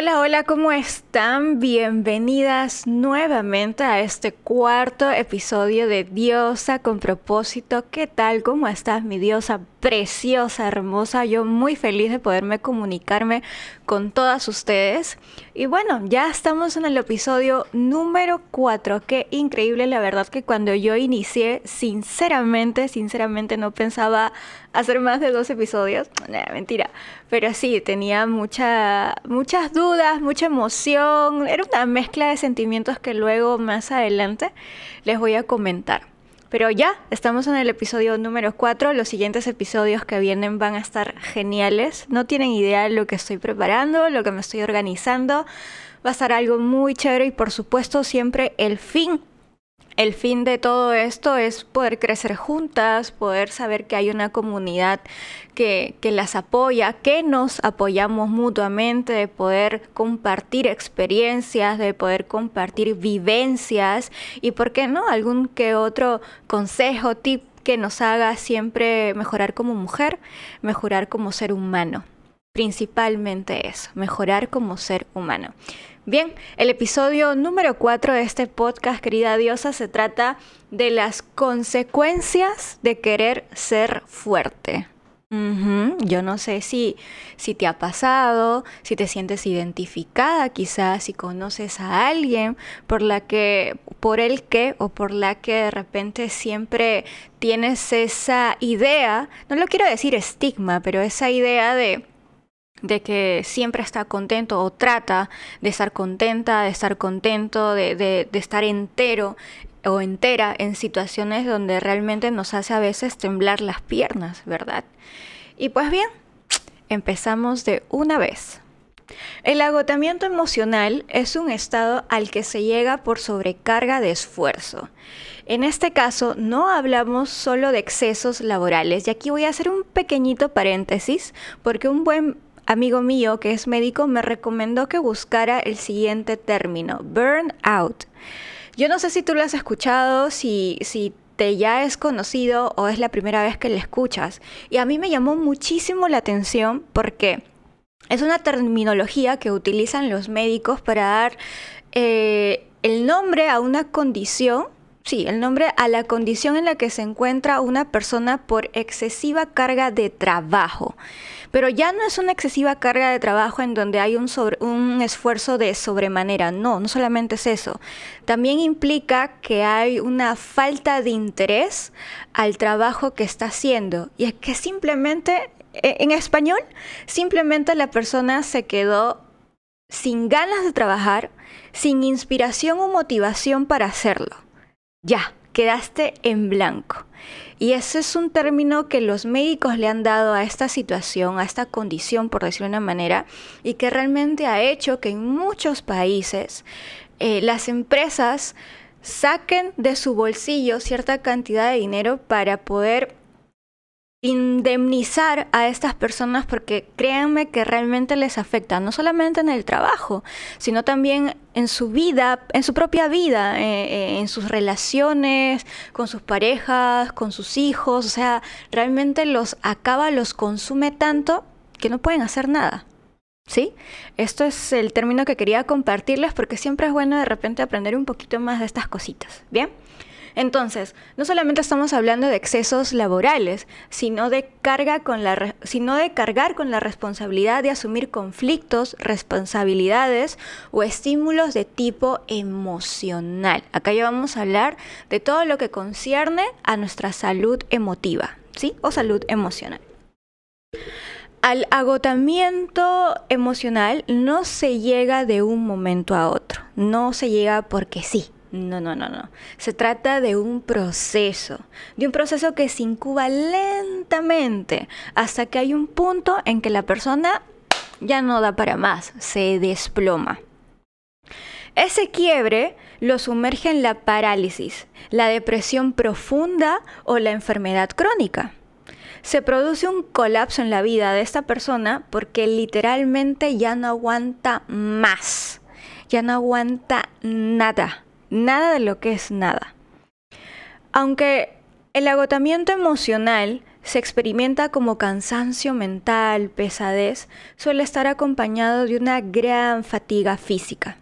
Hola, hola, ¿cómo están? Bienvenidas nuevamente a este cuarto episodio de Diosa con propósito. ¿Qué tal? ¿Cómo estás, mi diosa preciosa, hermosa? Yo muy feliz de poderme comunicarme con todas ustedes. Y bueno, ya estamos en el episodio número 4. Qué increíble, la verdad que cuando yo inicié, sinceramente, sinceramente no pensaba hacer más de dos episodios. No, mentira. Pero sí, tenía mucha, muchas dudas, mucha emoción. Era una mezcla de sentimientos que luego más adelante les voy a comentar. Pero ya, estamos en el episodio número 4. Los siguientes episodios que vienen van a estar geniales. No tienen idea de lo que estoy preparando, lo que me estoy organizando. Va a estar algo muy chévere y por supuesto siempre el fin el fin de todo esto es poder crecer juntas, poder saber que hay una comunidad que, las apoya, que nos apoyamos mutuamente, de poder compartir experiencias, de poder compartir vivencias y, ¿por qué no?, algún que otro consejo, tip que nos haga siempre mejorar como mujer, mejorar como ser humano. Principalmente eso, mejorar como ser humano. Bien, el episodio número 4 de este podcast, querida diosa, se trata de las consecuencias de querer ser fuerte. Yo no sé si, si te ha pasado, si te sientes identificada quizás, si conoces a alguien por la que, por el que o por la que de repente siempre tienes esa idea, no lo quiero decir estigma, pero esa idea de de que siempre está contento o trata de estar contenta, de estar contento, de, de, estar entero o entera en situaciones donde realmente nos hace a veces temblar las piernas, ¿verdad? Y pues bien, empezamos de una vez. El agotamiento emocional es un estado al que se llega por sobrecarga de esfuerzo. En este caso no hablamos solo de excesos laborales y aquí voy a hacer un pequeñito paréntesis porque un buen amigo mío que es médico me recomendó que buscara el siguiente término, burnout. Yo no sé si tú lo has escuchado, si, si te ya es conocido o es la primera vez que le escuchas. Y a mí me llamó muchísimo la atención porque es una terminología que utilizan los médicos para dar eh, el nombre a una condición Sí, el nombre a la condición en la que se encuentra una persona por excesiva carga de trabajo. Pero ya no es una excesiva carga de trabajo en donde hay un, esfuerzo de sobremanera. No, no solamente es eso. También implica que hay una falta de interés al trabajo que está haciendo. Y es que simplemente, e, en español, simplemente la persona se quedó sin ganas de trabajar, sin inspiración o motivación para hacerlo. Ya, quedaste en blanco. Y ese es un término que los médicos le han dado a esta situación, a esta condición, por decirlo de una manera, y que realmente ha hecho que en muchos países eh, las empresas saquen de su bolsillo cierta cantidad de dinero para poder indemnizar a estas personas porque créanme que realmente les afecta, no solamente en el trabajo, sino también en su vida, en su propia vida, eh, eh, en sus relaciones, con sus parejas, con sus hijos, o sea, realmente los acaba, los consume tanto que no pueden hacer nada. ¿Sí? Esto es el término que quería compartirles porque siempre es bueno de repente aprender un poquito más de estas cositas. ¿Bien? Entonces, no solamente estamos hablando de excesos laborales, sino de, carga con la sino de cargar con la responsabilidad de asumir conflictos, responsabilidades o estímulos de tipo emocional. Acá ya vamos a hablar de todo lo que concierne a nuestra salud emotiva, ¿sí? O salud emocional. Al agotamiento emocional no se llega de un momento a otro, no se llega porque sí, no, no, no, no. Se trata de un proceso, de un proceso que se incuba lentamente hasta que hay un punto en que la persona ya no da para más, se desploma. Ese quiebre lo sumerge en la parálisis, la depresión profunda o la enfermedad crónica. Se produce un colapso en la vida de esta persona porque literalmente ya no aguanta más, ya no aguanta nada nada de lo que es nada. Aunque el agotamiento emocional se experimenta como cansancio mental, pesadez, suele estar acompañado de una gran fatiga física.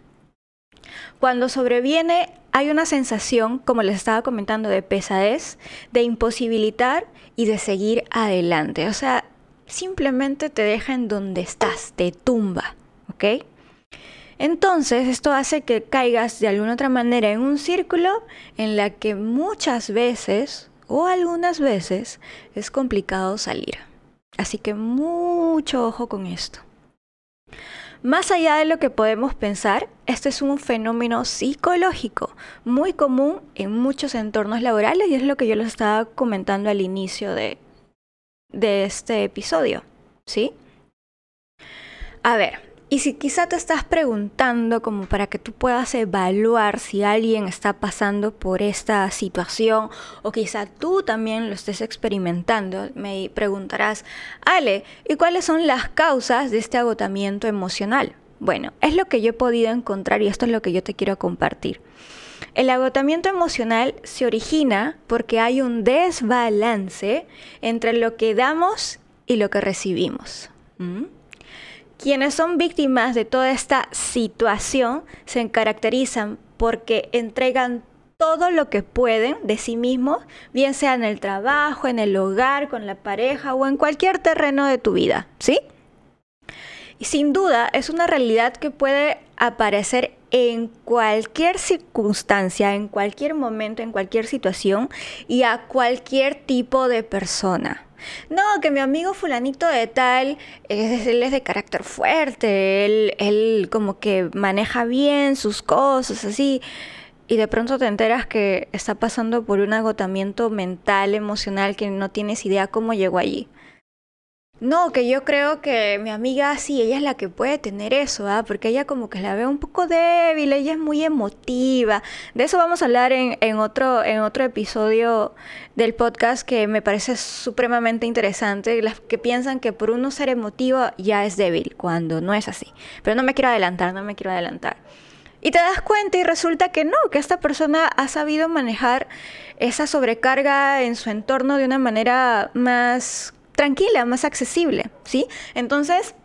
Cuando sobreviene hay una sensación, como les estaba comentando, de pesadez, de imposibilitar y de seguir adelante. O sea, simplemente te deja en donde estás, te tumba, ¿ok? Entonces, esto hace que caigas de alguna otra manera en un círculo en la que muchas veces o algunas veces es complicado salir. Así que mucho ojo con esto. Más allá de lo que podemos pensar, este es un fenómeno psicológico muy común en muchos entornos laborales y es lo que yo les estaba comentando al inicio de, de este episodio. ¿Sí? A ver, y si quizá te estás preguntando como para que tú puedas evaluar si alguien está pasando por esta situación o quizá tú también lo estés experimentando, me preguntarás, Ale, ¿y cuáles son las causas de este agotamiento emocional? Bueno, es lo que yo he podido encontrar y esto es lo que yo te quiero compartir. El agotamiento emocional se origina porque hay un desbalance entre lo que damos y lo que recibimos. ¿Mm? Quienes son víctimas de toda esta situación se caracterizan porque entregan todo lo que pueden de sí mismos, bien sea en el trabajo, en el hogar, con la pareja o en cualquier terreno de tu vida, ¿sí? Y sin duda es una realidad que puede aparecer en cualquier circunstancia, en cualquier momento, en cualquier situación y a cualquier tipo de persona. No, que mi amigo fulanito de tal, es, él es de carácter fuerte, él, él como que maneja bien sus cosas, así. Y de pronto te enteras que está pasando por un agotamiento mental, emocional, que no tienes idea cómo llegó allí. No, que yo creo que mi amiga sí, ella es la que puede tener eso, ¿ah? porque ella como que la ve un poco débil, ella es muy emotiva. De eso vamos a hablar en, en, otro, en otro episodio del podcast que me parece supremamente interesante. Las que piensan que por uno ser emotivo ya es débil, cuando no es así. Pero no me quiero adelantar, no me quiero adelantar. Y te das cuenta y resulta que no, que esta persona ha sabido manejar esa sobrecarga en su entorno de una manera más tranquila, más accesible, ¿sí? Entonces,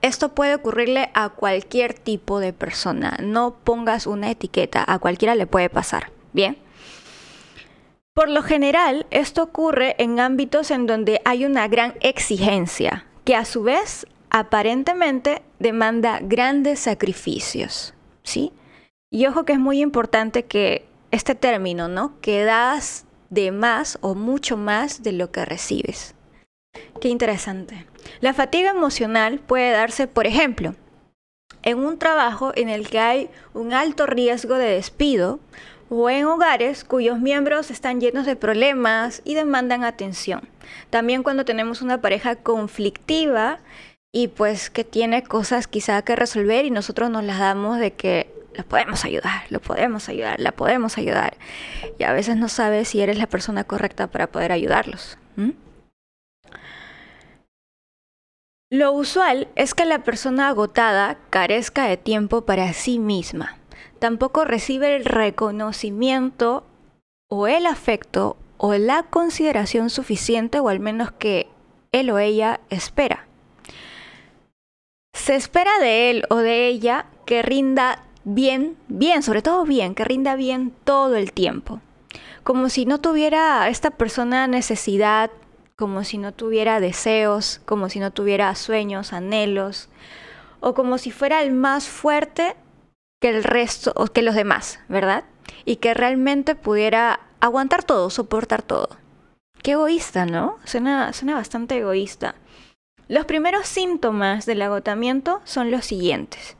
esto puede ocurrirle a cualquier tipo de persona. No pongas una etiqueta, a cualquiera le puede pasar, ¿bien? Por lo general, esto ocurre en ámbitos en donde hay una gran exigencia, que a su vez aparentemente demanda grandes sacrificios, ¿sí? Y ojo que es muy importante que este término, ¿no? Que das de más o mucho más de lo que recibes. Qué interesante. La fatiga emocional puede darse, por ejemplo, en un trabajo en el que hay un alto riesgo de despido o en hogares cuyos miembros están llenos de problemas y demandan atención. También cuando tenemos una pareja conflictiva y pues que tiene cosas quizá que resolver y nosotros nos las damos de que lo podemos ayudar, lo podemos ayudar, la podemos ayudar. Y a veces no sabes si eres la persona correcta para poder ayudarlos. Lo usual es que la persona agotada carezca de tiempo para sí misma. Tampoco recibe el reconocimiento o el afecto o la consideración suficiente o al menos que él o ella espera. Se espera de él o de ella que rinda bien, bien, sobre todo bien, que rinda bien todo el tiempo. Como si no tuviera esta persona necesidad como si no tuviera deseos, como si no tuviera sueños, anhelos, o como si fuera el más fuerte que el resto, o que los demás, ¿verdad? Y que realmente pudiera aguantar todo, soportar todo. Qué egoísta, ¿no? Suena, suena bastante egoísta. Los primeros síntomas del agotamiento son los siguientes.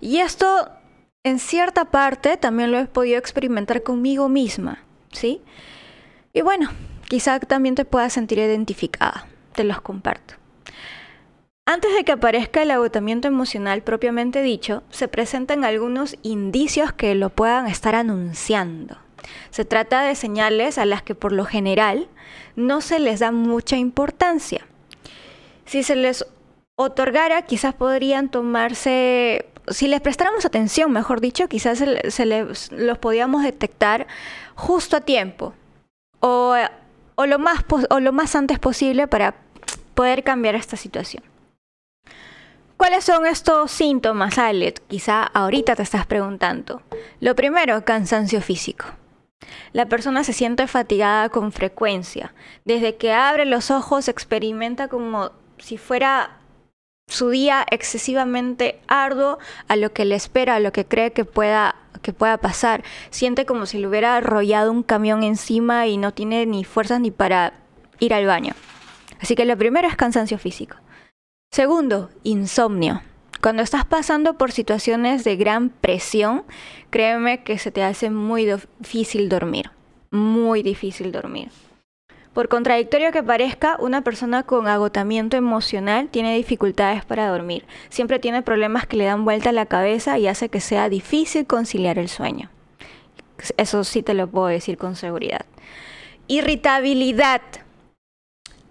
Y esto, en cierta parte, también lo he podido experimentar conmigo misma, ¿sí? Y bueno, Quizá también te puedas sentir identificada. Te los comparto. Antes de que aparezca el agotamiento emocional propiamente dicho, se presentan algunos indicios que lo puedan estar anunciando. Se trata de señales a las que por lo general no se les da mucha importancia. Si se les otorgara, quizás podrían tomarse, si les prestáramos atención, mejor dicho, quizás se, les, los podíamos detectar justo a tiempo o o lo más, o lo más antes posible para poder cambiar esta situación. ¿Cuáles son estos síntomas, Alet? Quizá ahorita te estás preguntando. Lo primero, cansancio físico. La persona se siente fatigada con frecuencia. Desde que abre los ojos experimenta como si fuera su día excesivamente arduo a lo que le espera, a lo que cree que pueda, que pueda pasar. Siente como si le hubiera arrollado un camión encima y no tiene ni fuerzas ni para ir al baño. Así que lo primero es cansancio físico. Segundo, insomnio. Cuando estás pasando por situaciones de gran presión, créeme que se te hace muy difícil dormir. Muy difícil dormir. Por contradictorio que parezca, una persona con agotamiento emocional tiene dificultades para dormir. Siempre tiene problemas que le dan vuelta a la cabeza y hace que sea difícil conciliar el sueño. Eso sí te lo puedo decir con seguridad. Irritabilidad.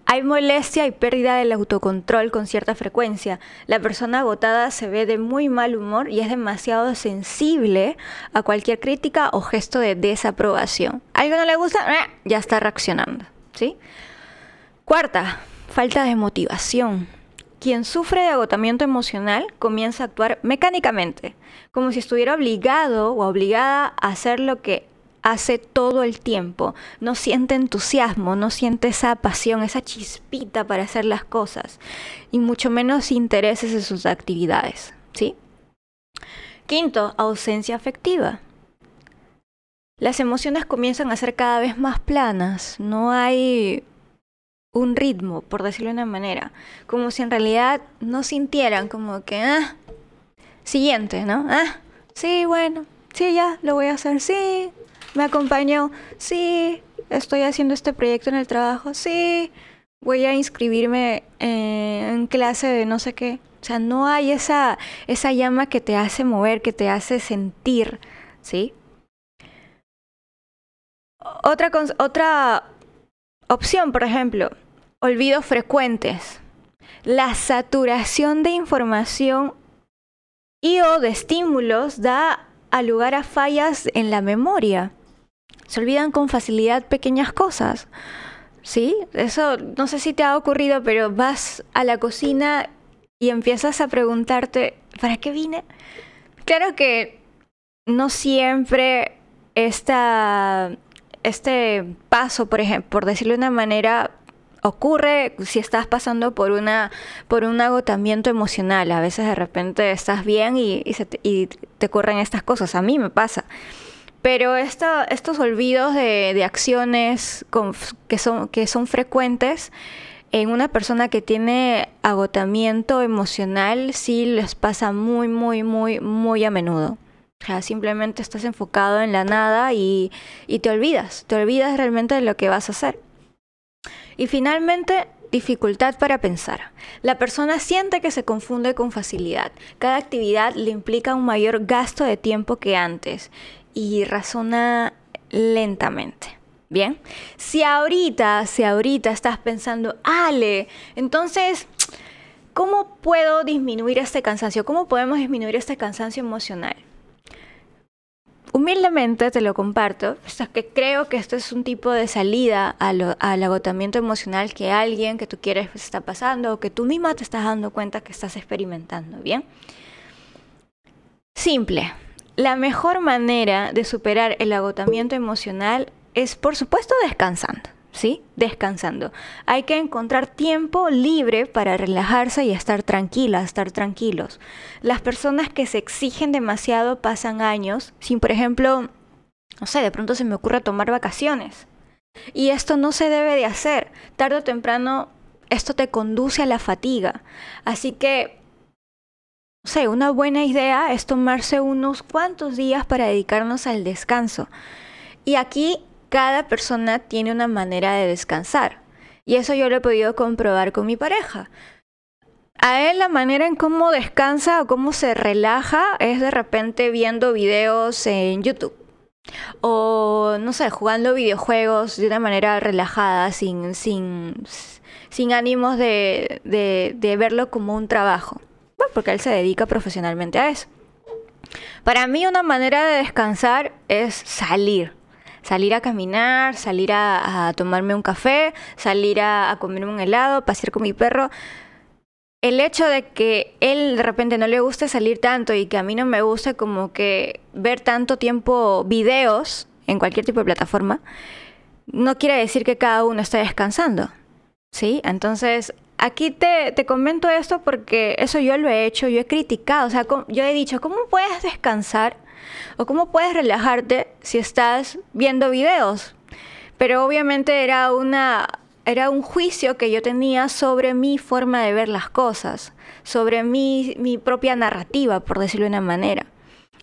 Hay molestia y pérdida del autocontrol con cierta frecuencia. La persona agotada se ve de muy mal humor y es demasiado sensible a cualquier crítica o gesto de desaprobación. ¿Algo no le gusta? ¡eh! Ya está reaccionando. Cuarta, falta de motivación. Quien sufre de agotamiento emocional comienza a actuar mecánicamente, como si estuviera obligado o obligada a hacer lo que hace todo el tiempo. No siente entusiasmo, no siente esa pasión, esa chispita para hacer las cosas, y mucho menos intereses en sus actividades. Quinto, ausencia afectiva. Las emociones comienzan a ser cada vez más planas, no hay un ritmo, por decirlo de una manera, como si en realidad no sintieran como que, ah, siguiente, ¿no? Ah, sí, bueno, sí, ya, lo voy a hacer, sí, me acompañó, sí, estoy haciendo este proyecto en el trabajo, sí, voy a inscribirme en clase de no sé qué. O sea, no hay esa, esa llama que te hace mover, que te hace sentir, ¿sí? Otra, otra opción, por ejemplo, olvidos frecuentes. La saturación de información y o de estímulos da a lugar a fallas en la memoria. Se olvidan con facilidad pequeñas cosas. ¿Sí? Eso no sé si te ha ocurrido, pero vas a la cocina y empiezas a preguntarte, ¿para qué vine? Claro que no siempre esta este paso, por ejemplo, por decirlo de una manera, ocurre si estás pasando por una por un agotamiento emocional. A veces de repente estás bien y, te, ocurren estas cosas. A mí me pasa. Pero estos olvidos de, acciones que, son, que son frecuentes en una persona que tiene agotamiento emocional sí les pasa muy, muy, muy, muy a menudo simplemente estás enfocado en la nada y, te olvidas, te olvidas realmente de lo que vas a hacer. Y finalmente, dificultad para pensar. La persona siente que se confunde con facilidad. Cada actividad le implica un mayor gasto de tiempo que antes y razona lentamente. Bien, si ahorita, si ahorita estás pensando, Ale, entonces, ¿cómo puedo disminuir este cansancio? ¿Cómo podemos disminuir este cansancio emocional? Humildemente te lo comparto, que creo que esto es un tipo de salida al agotamiento emocional que alguien que tú quieres está pasando o que tú misma te estás dando cuenta que estás experimentando, ¿bien? Simple. La mejor manera de superar el agotamiento emocional es, por supuesto, descansando. ¿Sí? Descansando. Hay que encontrar tiempo libre para relajarse y estar tranquila, estar tranquilos. Las personas que se exigen demasiado pasan años sin, por ejemplo, no sé, de pronto se me ocurre tomar vacaciones. Y esto no se debe de hacer. Tarde o temprano esto te conduce a la fatiga. Así que, no sé, una buena idea es tomarse unos cuantos días para dedicarnos al descanso. Y aquí cada persona tiene una manera de descansar. Y eso yo lo he podido comprobar con mi pareja. A él la manera en cómo descansa o cómo se relaja es de repente viendo videos en YouTube. O, no sé, jugando videojuegos de una manera relajada, sin, sin, sin ánimos de, de, de verlo como un trabajo. Bueno, porque él se dedica profesionalmente a eso. Para mí una manera de descansar es salir, salir a caminar, salir a, tomarme un café, salir a, a comerme un helado, pasear con mi perro el hecho de que él de repente no le guste salir tanto y que a mí no me guste como que ver tanto tiempo videos en cualquier tipo de plataforma, no quiere decir que cada uno esté descansando. ¿Sí? Entonces, aquí te, te comento esto porque eso yo lo he hecho, yo he criticado, o sea, yo he dicho, ¿cómo puedes descansar o cómo puedes relajarte si estás viendo videos? Pero obviamente era una era un juicio que yo tenía sobre mi forma de ver las cosas, sobre mi, mi propia narrativa, por decirlo de una manera.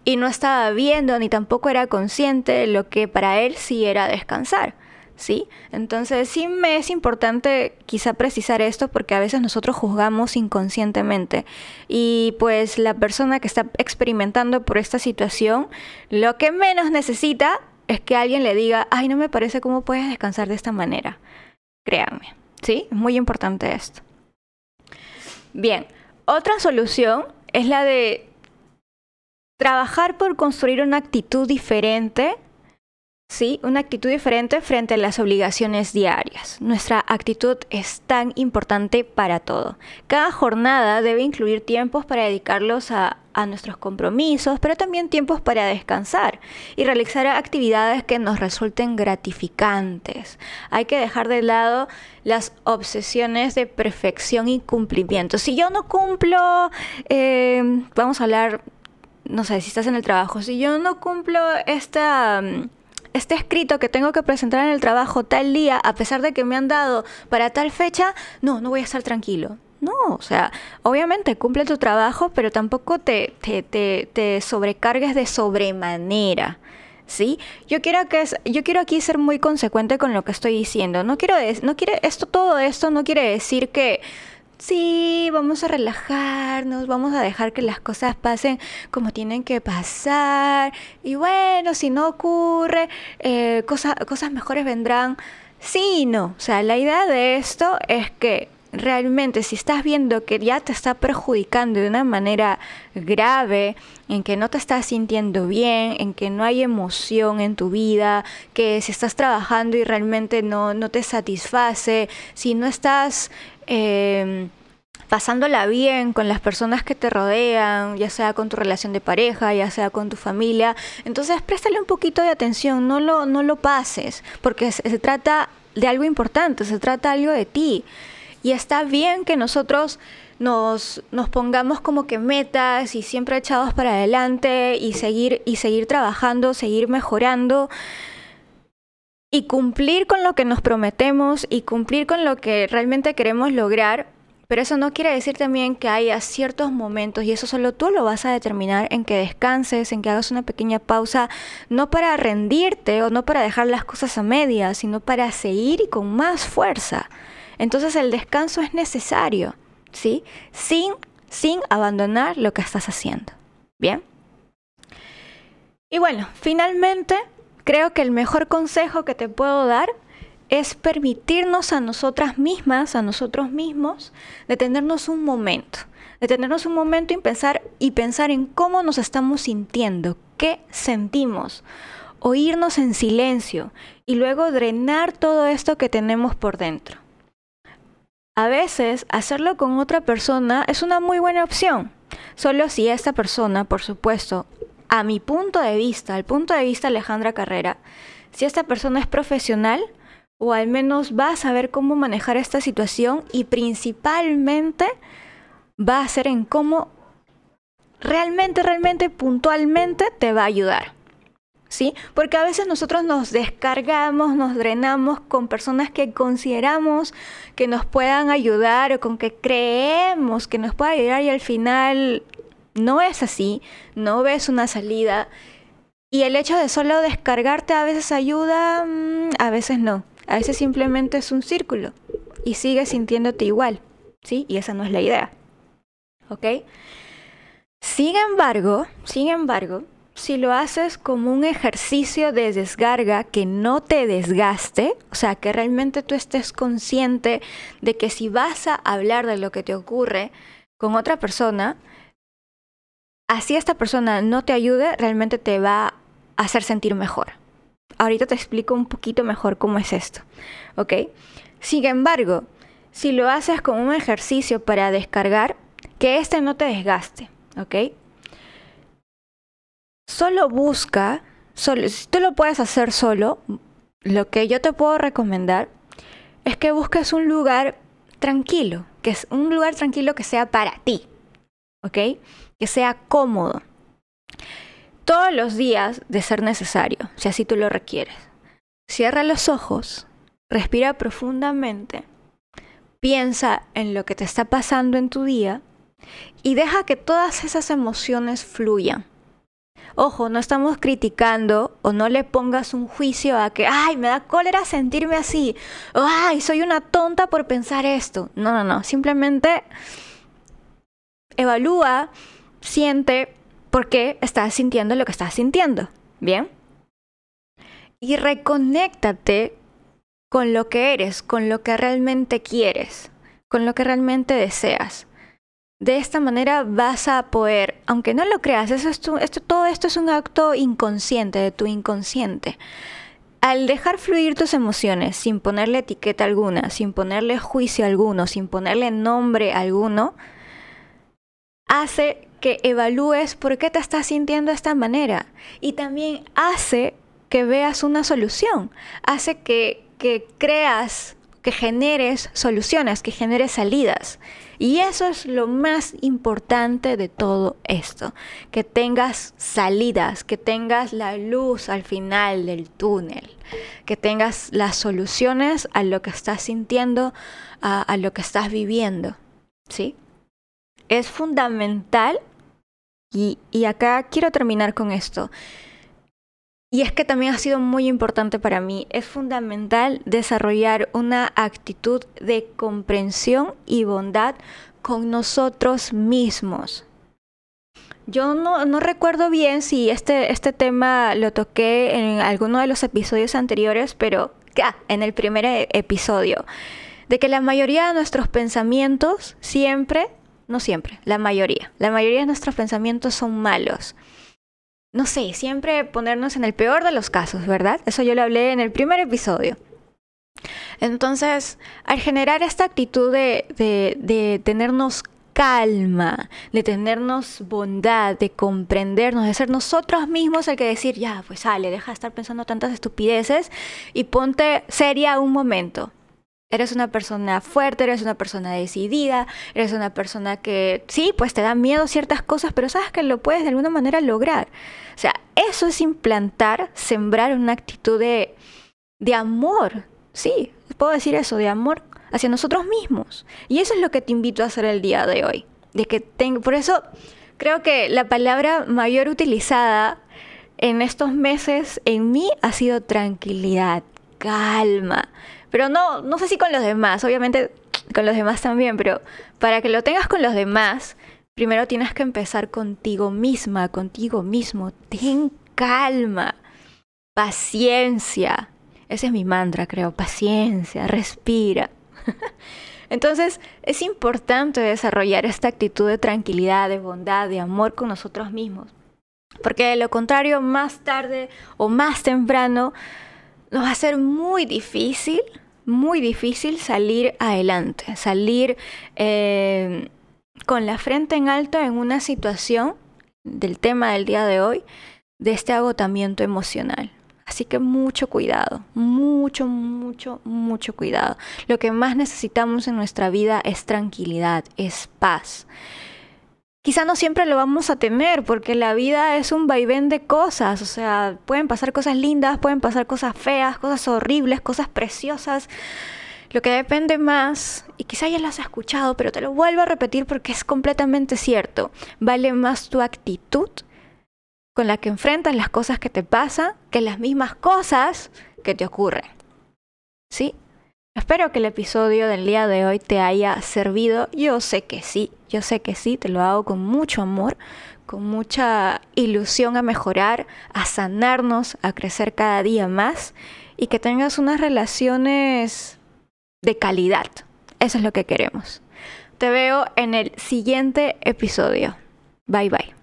Y no estaba viendo ni tampoco era consciente de lo que para él sí era descansar. ¿Sí? Entonces sí me es importante quizá precisar esto porque a veces nosotros juzgamos inconscientemente y pues la persona que está experimentando por esta situación lo que menos necesita es que alguien le diga, ay, no me parece cómo puedes descansar de esta manera. Créanme, ¿sí? Es muy importante esto. Bien, otra solución es la de trabajar por construir una actitud diferente ¿sí? Una actitud diferente frente a las obligaciones diarias. Nuestra actitud es tan importante para todo. Cada jornada debe incluir tiempos para dedicarlos a, a nuestros compromisos, pero también tiempos para descansar y realizar actividades que nos resulten gratificantes. Hay que dejar de lado las obsesiones de perfección y cumplimiento. Si yo no cumplo, eh, vamos a hablar, no sé, si estás en el trabajo, si yo no cumplo esta este escrito que tengo que presentar en el trabajo tal día, a pesar de que me han dado para tal fecha, no, no voy a estar tranquilo. No, o sea, obviamente cumple tu trabajo, pero tampoco te, te, te, sobrecargues de sobremanera. ¿Sí? Yo quiero que yo quiero aquí ser muy consecuente con lo que estoy diciendo. No quiero no quiere esto todo esto no quiere decir que sí, vamos a relajarnos, vamos a dejar que las cosas pasen como tienen que pasar. Y bueno, si no ocurre, eh, cosas, cosas mejores vendrán. Sí, no. O sea, la idea de esto es que realmente si estás viendo que ya te está perjudicando de una manera grave, en que no te estás sintiendo bien, en que no hay emoción en tu vida, que si estás trabajando y realmente no, no te satisface, si no estás Em, pasándola bien con las personas que te rodean, ya sea con tu relación de pareja, ya sea con tu familia. Entonces, préstale un poquito de atención, no lo, no lo pases, porque se, trata de algo importante, se trata algo de ti. Y está bien que nosotros nos, nos, pongamos como que metas y siempre echados para adelante y seguir, y seguir trabajando, seguir mejorando y cumplir con lo que nos prometemos y cumplir con lo que realmente queremos lograr, pero eso no quiere decir también que haya ciertos momentos y eso solo tú lo vas a determinar en que descanses, en que hagas una pequeña pausa, no para rendirte o no para dejar las cosas a medias, sino para seguir y con más fuerza. Entonces el descanso es necesario, ¿sí? Sin, sin abandonar lo que estás haciendo. ¿Bien? Y bueno, finalmente creo que el mejor consejo que te puedo dar es permitirnos a nosotras mismas, a nosotros mismos, detenernos un momento. Detenernos un momento y pensar, y pensar en cómo nos estamos sintiendo, qué sentimos, oírnos en silencio y luego drenar todo esto que tenemos por dentro. A veces hacerlo con otra persona es una muy buena opción, solo si esta persona, por supuesto, a mi punto de vista, al punto de vista de Alejandra Carrera, si esta persona es profesional o al menos va a saber cómo manejar esta situación y principalmente va a ser en cómo realmente, realmente, puntualmente te va a ayudar. ¿Sí? Porque a veces nosotros nos descargamos, nos drenamos con personas que consideramos que nos puedan ayudar o con que creemos que nos puede ayudar y al final no es así, no ves una salida. Y el hecho de solo descargarte a veces ayuda, mm, a veces no. A veces simplemente es un círculo y sigues sintiéndote igual, ¿sí? Y esa no es la idea. ¿Ok? Sin embargo, sin embargo, si lo haces como un ejercicio de descarga que no te desgaste, o sea, que realmente tú estés consciente de que si vas a hablar de lo que te ocurre con otra persona, así esta persona no te ayude, realmente te va a hacer sentir mejor. ahorita te explico un poquito mejor cómo es esto, ¿ok? Sin embargo, si lo haces como un ejercicio para descargar, que este no te desgaste, ¿ok? Solo busca, solo, si tú lo puedes hacer solo, lo que yo te puedo recomendar es que busques un lugar tranquilo, que es un lugar tranquilo que sea para ti, ¿ok? Que sea cómodo. Todos los días de ser necesario, si así tú lo requieres. Cierra los ojos, respira profundamente, piensa en lo que te está pasando en tu día y deja que todas esas emociones fluyan. Ojo, no estamos criticando o no le pongas un juicio a que, ay, me da cólera sentirme así, o ay, soy una tonta por pensar esto. No, no, no, simplemente evalúa, siente por qué estás sintiendo lo que estás sintiendo. ¿Bien? Y reconéctate con lo que eres, con lo que realmente quieres, con lo que realmente deseas. De esta manera vas a poder, aunque no lo creas, eso es esto, todo esto es un acto inconsciente de tu inconsciente. Al dejar fluir tus emociones sin ponerle etiqueta alguna, sin ponerle juicio alguno, sin ponerle nombre alguno, hace que evalúes por qué te estás sintiendo de esta manera y también hace que veas una solución, hace que, que creas, que generes soluciones, que generes salidas. Y eso es lo más importante de todo esto, que tengas salidas, que tengas la luz al final del túnel, que tengas las soluciones a lo que estás sintiendo, a, lo que estás viviendo. ¿Sí? Es fundamental, y, y acá quiero terminar con esto. Y es que también ha sido muy importante para mí. Es fundamental desarrollar una actitud de comprensión y bondad con nosotros mismos. Yo no, no recuerdo bien si este, este tema lo toqué en alguno de los episodios anteriores, pero en el primer e, episodio, de que la mayoría de nuestros pensamientos siempre, no siempre, la mayoría, la mayoría de nuestros pensamientos son malos no sé, siempre ponernos en el peor de los casos, ¿verdad? Eso yo lo hablé en el primer episodio. Entonces, al generar esta actitud de, de, tenernos calma, de tenernos bondad, de comprendernos, de ser nosotros mismos el que decir, ya, pues sale, deja de estar pensando tantas estupideces y ponte seria un momento. Eres una persona fuerte, eres una persona decidida, eres una persona que sí, pues te da miedo ciertas cosas, pero sabes que lo puedes de alguna manera lograr. O sea, eso es implantar, sembrar una actitud de, de amor. Sí, puedo decir eso, de amor hacia nosotros mismos. Y eso es lo que te invito a hacer el día de hoy. De que tengo, por eso creo que la palabra mayor utilizada en estos meses en mí ha sido tranquilidad, calma pero no, no sé si con los demás, obviamente con los demás también, pero para que lo tengas con los demás, primero tienes que empezar contigo misma, contigo mismo. Ten calma, paciencia. Ese es mi mantra, creo, paciencia, respira. Entonces es importante desarrollar esta actitud de tranquilidad, de bondad, de amor con nosotros mismos. Porque de lo contrario, más tarde o más temprano, nos va a ser muy difícil muy difícil salir adelante, salir eh, con la frente en alto en una situación del tema del día de hoy, de este agotamiento emocional. Así que mucho cuidado, mucho, mucho, mucho cuidado. Lo que más necesitamos en nuestra vida es tranquilidad, es paz. Quizá no siempre lo vamos a tener porque la vida es un vaivén de cosas, o sea, pueden pasar cosas lindas, pueden pasar cosas feas, cosas horribles, cosas preciosas. Lo que depende más, y quizá ya lo has escuchado, pero te lo vuelvo a repetir porque es completamente cierto, vale más tu actitud con la que enfrentas las cosas que te pasan que las mismas cosas que te ocurren. ¿Sí? Espero que el episodio del día de hoy te haya servido. Yo sé que sí, yo sé que sí, te lo hago con mucho amor, con mucha ilusión a mejorar, a sanarnos, a crecer cada día más y que tengas unas relaciones de calidad. Eso es lo que queremos. Te veo en el siguiente episodio. Bye bye.